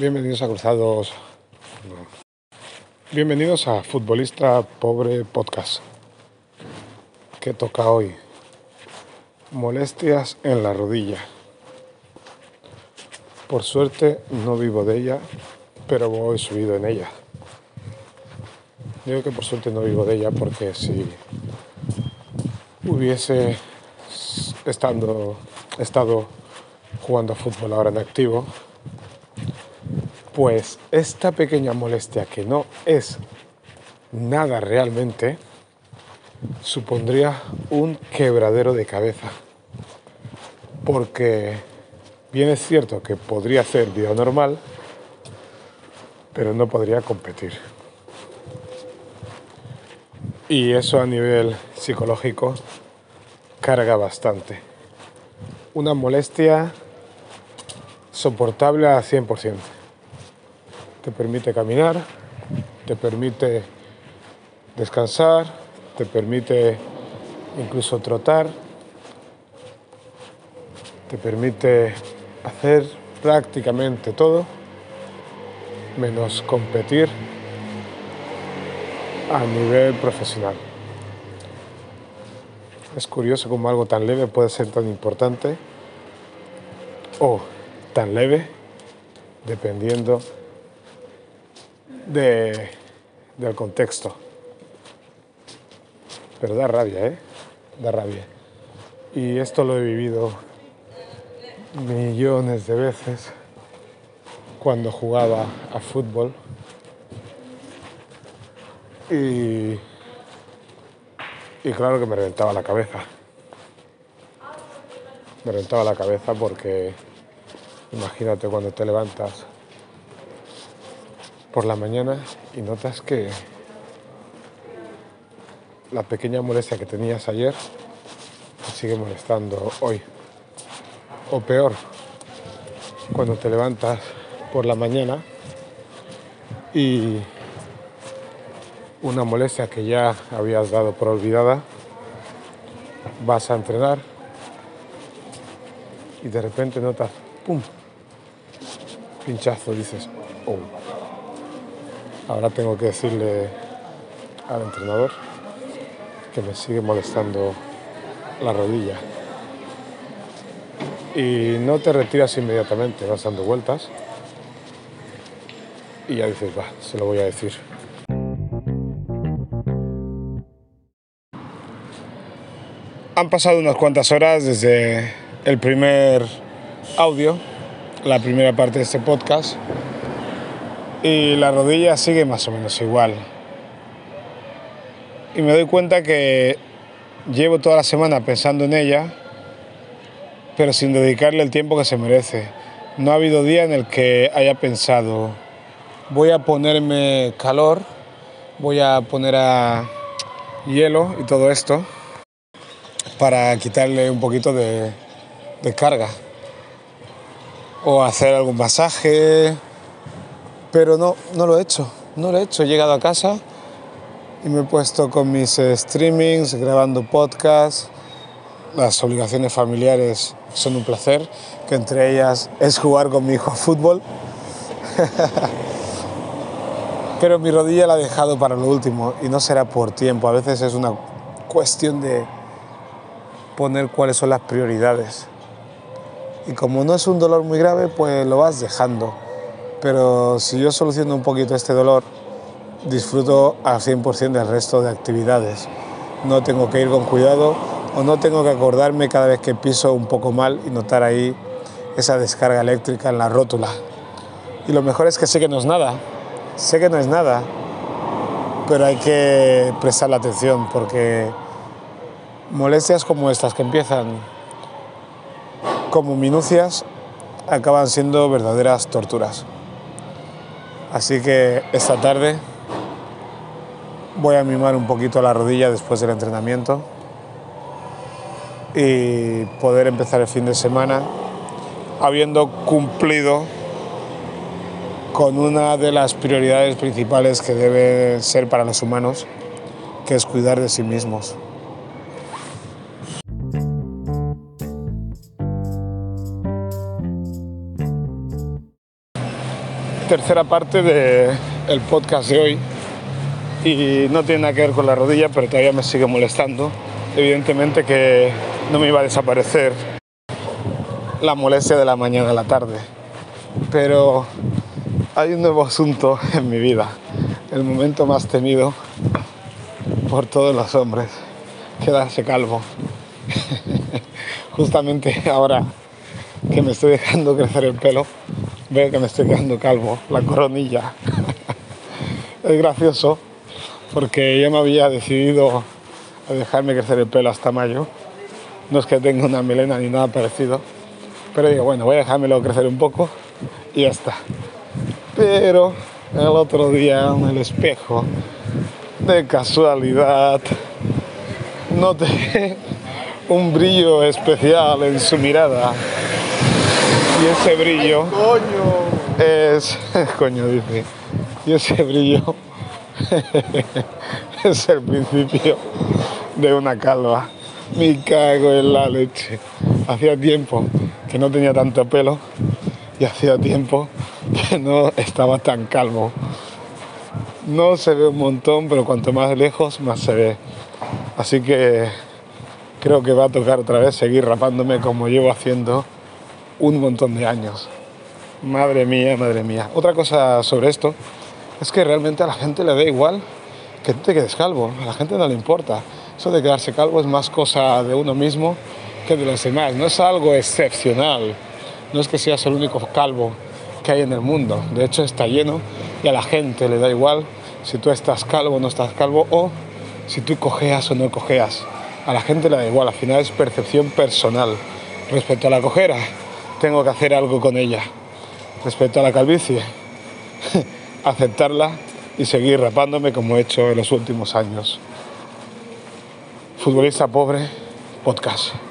Bienvenidos a Cruzados. Bienvenidos a Futbolista Pobre Podcast. ¿Qué toca hoy? Molestias en la rodilla. Por suerte no vivo de ella, pero voy subido en ella. Digo que por suerte no vivo de ella porque si hubiese estando, estado jugando a fútbol ahora en activo, pues esta pequeña molestia que no es nada realmente, supondría un quebradero de cabeza. Porque bien es cierto que podría hacer vida normal, pero no podría competir. Y eso a nivel psicológico carga bastante. Una molestia soportable al 100% te permite caminar, te permite descansar, te permite incluso trotar, te permite hacer prácticamente todo menos competir a nivel profesional. Es curioso cómo algo tan leve puede ser tan importante o tan leve dependiendo de, del contexto. Pero da rabia, ¿eh? Da rabia. Y esto lo he vivido millones de veces cuando jugaba a fútbol. Y, y claro que me reventaba la cabeza. Me reventaba la cabeza porque imagínate cuando te levantas por la mañana y notas que la pequeña molestia que tenías ayer te sigue molestando hoy. O peor, cuando te levantas por la mañana y una molestia que ya habías dado por olvidada, vas a entrenar y de repente notas, ¡pum! Pinchazo, dices, oh Ahora tengo que decirle al entrenador que me sigue molestando la rodilla. Y no te retiras inmediatamente, vas dando vueltas. Y ya dices, va, se lo voy a decir. Han pasado unas cuantas horas desde el primer audio, la primera parte de este podcast y la rodilla sigue más o menos igual. Y me doy cuenta que llevo toda la semana pensando en ella, pero sin dedicarle el tiempo que se merece. No ha habido día en el que haya pensado, voy a ponerme calor, voy a poner a hielo y todo esto para quitarle un poquito de, carga. O hacer algún masaje, pero no, no lo he hecho, no lo he hecho. He llegado a casa y me he puesto con mis eh, streamings, grabando podcasts. Las obligaciones familiares son un placer, que entre ellas es jugar con mi hijo a fútbol. Pero mi rodilla la he dejado para lo último y no será por tiempo. A veces es una cuestión de poner cuáles son las prioridades. Y como no es un dolor muy grave, pues lo vas dejando pero si yo soluciono un poquito este dolor, disfruto al 100% del resto de actividades. No tengo que ir con cuidado o no tengo que acordarme cada vez que piso un poco mal y notar ahí esa descarga eléctrica en la rótula. Y lo mejor es que sé que no es nada, sé que no es nada, pero hay que prestar la atención porque molestias como estas que empiezan como minucias acaban siendo verdaderas torturas. Así que esta tarde voy a mimar un poquito la rodilla después del entrenamiento y poder empezar el fin de semana habiendo cumplido con una de las prioridades principales que debe ser para los humanos, que es cuidar de sí mismos. Tercera parte del podcast de hoy y no tiene nada que ver con la rodilla, pero todavía me sigue molestando. Evidentemente que no me iba a desaparecer la molestia de la mañana a la tarde, pero hay un nuevo asunto en mi vida, el momento más temido por todos los hombres, quedarse calvo. Justamente ahora que me estoy dejando crecer el pelo, veo que me estoy quedando calvo, la coronilla. es gracioso porque ya me había decidido a dejarme crecer el pelo hasta mayo. No es que tenga una melena ni nada parecido, pero digo, bueno, voy a dejármelo crecer un poco y ya está. Pero el otro día en el espejo, de casualidad, noté un brillo especial en su mirada. Y ese brillo es, coño dice, y ese brillo es el principio de una calva. Me cago en la leche. Hacía tiempo que no tenía tanto pelo y hacía tiempo que no estaba tan calvo. No se ve un montón, pero cuanto más lejos, más se ve. Así que creo que va a tocar otra vez seguir rapándome como llevo haciendo un montón de años. Madre mía, madre mía. Otra cosa sobre esto es que realmente a la gente le da igual que tú te quedes calvo, a la gente no le importa. Eso de quedarse calvo es más cosa de uno mismo que de los demás, no es algo excepcional, no es que seas el único calvo que hay en el mundo, de hecho está lleno y a la gente le da igual si tú estás calvo o no estás calvo o si tú cojeas o no cojeas. A la gente le da igual, al final es percepción personal. Respecto a la cojera, tengo que hacer algo con ella. Respecto a la calvicie, aceptarla y seguir rapándome como he hecho en los últimos años. Futbolista pobre, podcast.